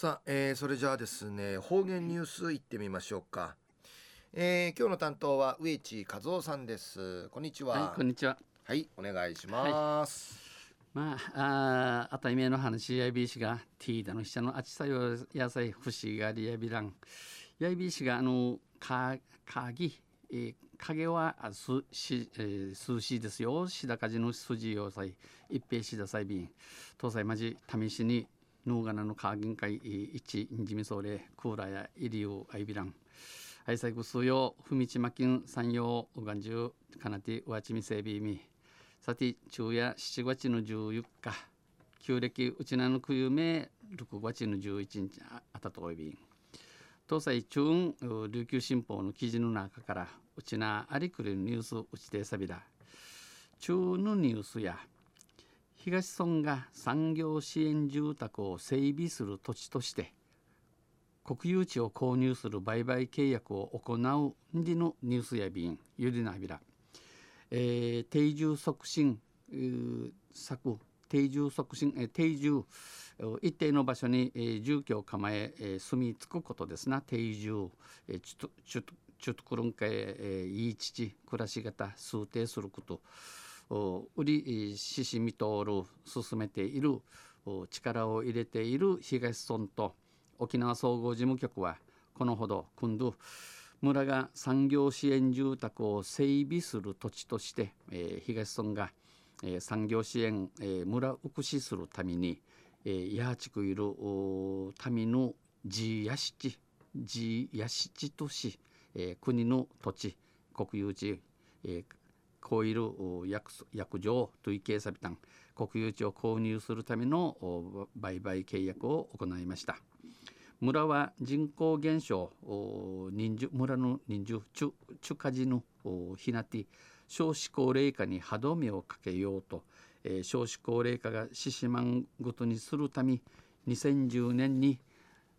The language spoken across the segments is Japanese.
さあ、えー、それじゃあですね方言ニュースいってみましょうか、えー、今日の担当は植地和夫さんです。こんにちは。はいこんにちは。はいお願いします、まあ、ああたいめの話やいびしがティーダの下のあちさよ野菜不思がりやびらん。やいびしがあのかかぎえー、影はすし、えー、涼しいですよ。しだかじの筋要塞、一平しださいびん。東西まじ試しにノーガナのカーギン会一ジミソーレクーラやイリュウアイビラン。ハイサイクスヨフミチマキン山陽ウガンジュカナティワチミセビミさて昼夜7月の14日旧暦うちなのくゆめ6月の11日あたとおいびん東西中琉球新報の記事の中からうちなありくるニュースうちてさびら。中のニュースや東村が産業支援住宅を整備する土地として国有地を購入する売買契約を行うりのニュースや便ゆりなびら、えー、定住促進策定住促進、え、定住一定の場所に、え、住居を構え、住み着くことですな。定住、えー、ちゅちゅちゅとくるんかえー、いい父暮らし方数定すること。売りししみとる進めている力を入れている東村と沖縄総合事務局はこのほど今度村が産業支援住宅を整備する土地として、えー、東村が、えー、産業支援、えー、村福祉するために、えー、八地区いる民の地やし地地やし地都市、えー、国の土地国有地、えー、こういる約約定累計サビタン国有地を購入するための売買契約を行いました。村は人口減少人数村の人数中中華人のひなて少子高齢化に歯止めをかけようと、えー、少子高齢化が獅子満ごとにするため2010年に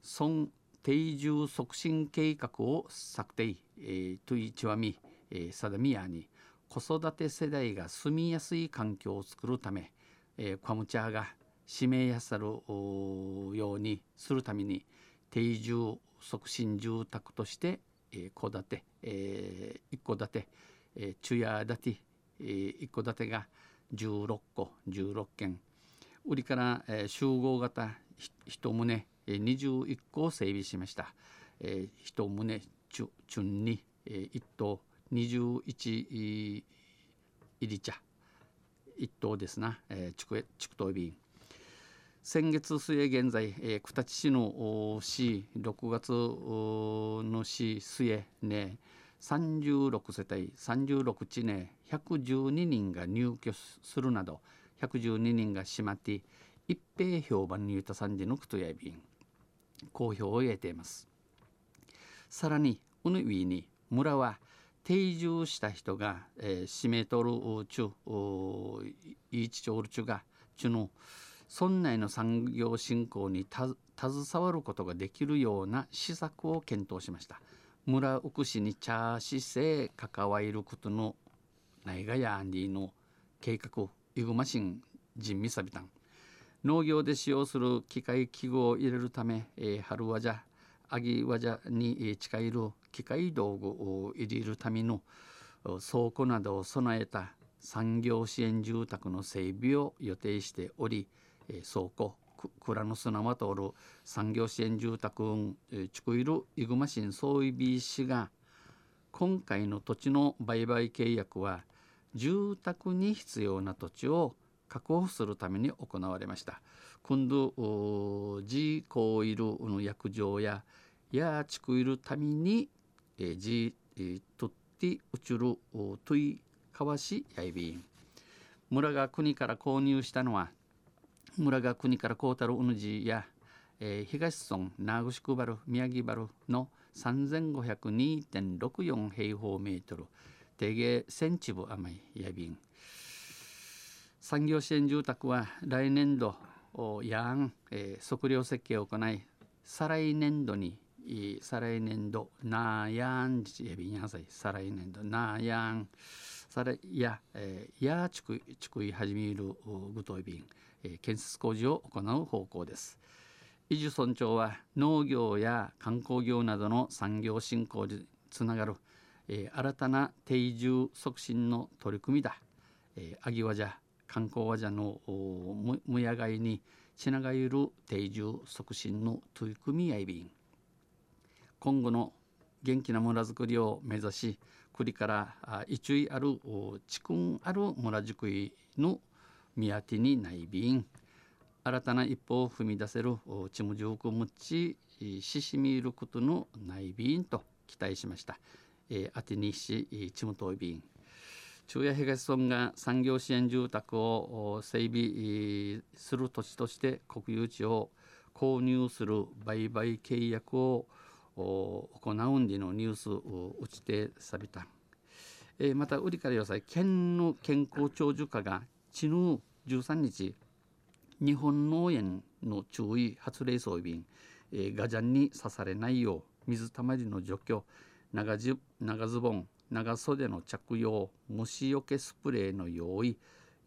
村定住促進計画を策定、えー、といちわみ、えー、定みやに子育て世代が住みやすい環境を作るため、えー、クワムチャーが指名やさるようにするために定住促進住宅として戸、えー、建て、えー、一戸建て、えー、中屋建て、えー、一戸建てが16戸16軒売りから、えー、集合型一棟、えー、21戸を整備しました。えー、一棟中中に、えー、一棟21入り茶。1頭ですな、えー、畜畜頭便先月末現在、えー、九立市の市6月の市末ね36世帯36地ね112人が入居するなど112人が閉まって一平評判に言った三時のクトヤ便好評を得ています。さらにうぬいに村は定住した人が、えー、締めとるちゅいいちちょるちゅがちゅの村内の産業振興に携わることができるような施策を検討しました。村うくしに茶しせ関わることのないがやんりの計画イグマシン人味さびたん農業で使用する機械器具を入れるため、えー、春わじゃアギワジャに近いる機械道具を入れるための倉庫などを備えた産業支援住宅の整備を予定しており倉庫蔵の砂まとる産業支援住宅ちくいるイグマシン総意備氏が今回の土地の売買契約は住宅に必要な土地を確保するために行われました。今度、ジーコイルの約定ややちくいるために、えー、じ、えー、とってうちるといかわしやいびん。村が国から購入したのは村が国から買うたるうぬじや、えー、東村名城原宮城原の3502.64平方メートル定芸1000坪余りやびん。産業支援住宅は来年度やん、えー、測量設計を行い再来年度に再来年度なやんじやびんやさい再来年度なやんされや、えー、やちくちくい始めるぐといびん、えー、建設工事を行う方向です。移住村長は農業や観光業などの産業振興につながる、えー、新たな定住促進の取り組みだ。えー、アギワジャ観光ワジャのむやがいにちながゆる定住促進の取り組みやいびん。今後の元気な村づくりを目指し栗から一位ある地区ある村づくりの見当てにないびん新たな一歩を踏み出せるちむじゅうくむちししみることのないびんと期待しました。えー、あてにしちむといびん昼夜東村が産業支援住宅を整備する土地として国有地を購入する売買契約を行うんでのニュースを打ちてさびた、えー、また売りから野菜県の健康長寿化が地ぬ13日日本農園の注意発令装備、えー、ガジャンに刺されないよう水たまりの除去長じ長ズボン長袖の着用虫よけスプレーの用意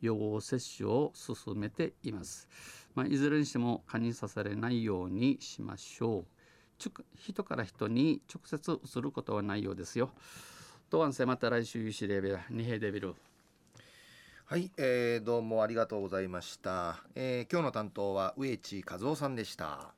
予防接種を進めています、まあ、いずれにしても蚊に刺されないようにしましょう。人から人に直接移ることはないようですよ。とわんせまた来週ゆしレベル二平デビル。はい、えー、どうもありがとうございました。えー、今日の担当は植地和夫さんでした。